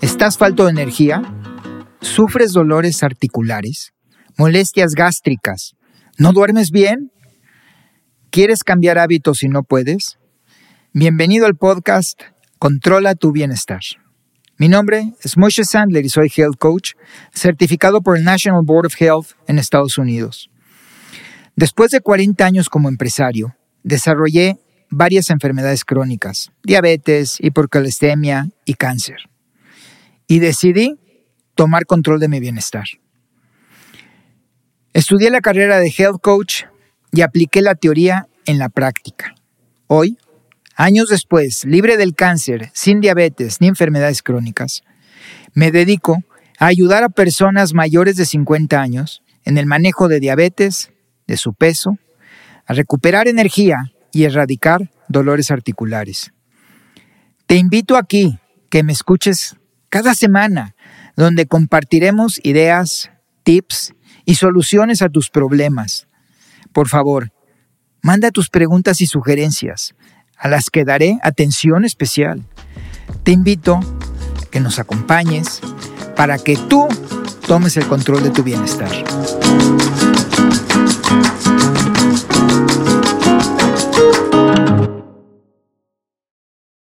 ¿Estás falto de energía? ¿Sufres dolores articulares? ¿Molestias gástricas? ¿No duermes bien? ¿Quieres cambiar hábitos y no puedes? Bienvenido al podcast Controla tu bienestar. Mi nombre es Moshe Sandler y soy Health Coach, certificado por el National Board of Health en Estados Unidos. Después de 40 años como empresario, desarrollé varias enfermedades crónicas, diabetes, hipercolestemia y cáncer. Y decidí tomar control de mi bienestar. Estudié la carrera de Health Coach y apliqué la teoría en la práctica. Hoy, años después, libre del cáncer, sin diabetes ni enfermedades crónicas, me dedico a ayudar a personas mayores de 50 años en el manejo de diabetes, de su peso, a recuperar energía y erradicar dolores articulares. Te invito aquí que me escuches cada semana, donde compartiremos ideas, tips y soluciones a tus problemas. Por favor, manda tus preguntas y sugerencias, a las que daré atención especial. Te invito a que nos acompañes para que tú tomes el control de tu bienestar.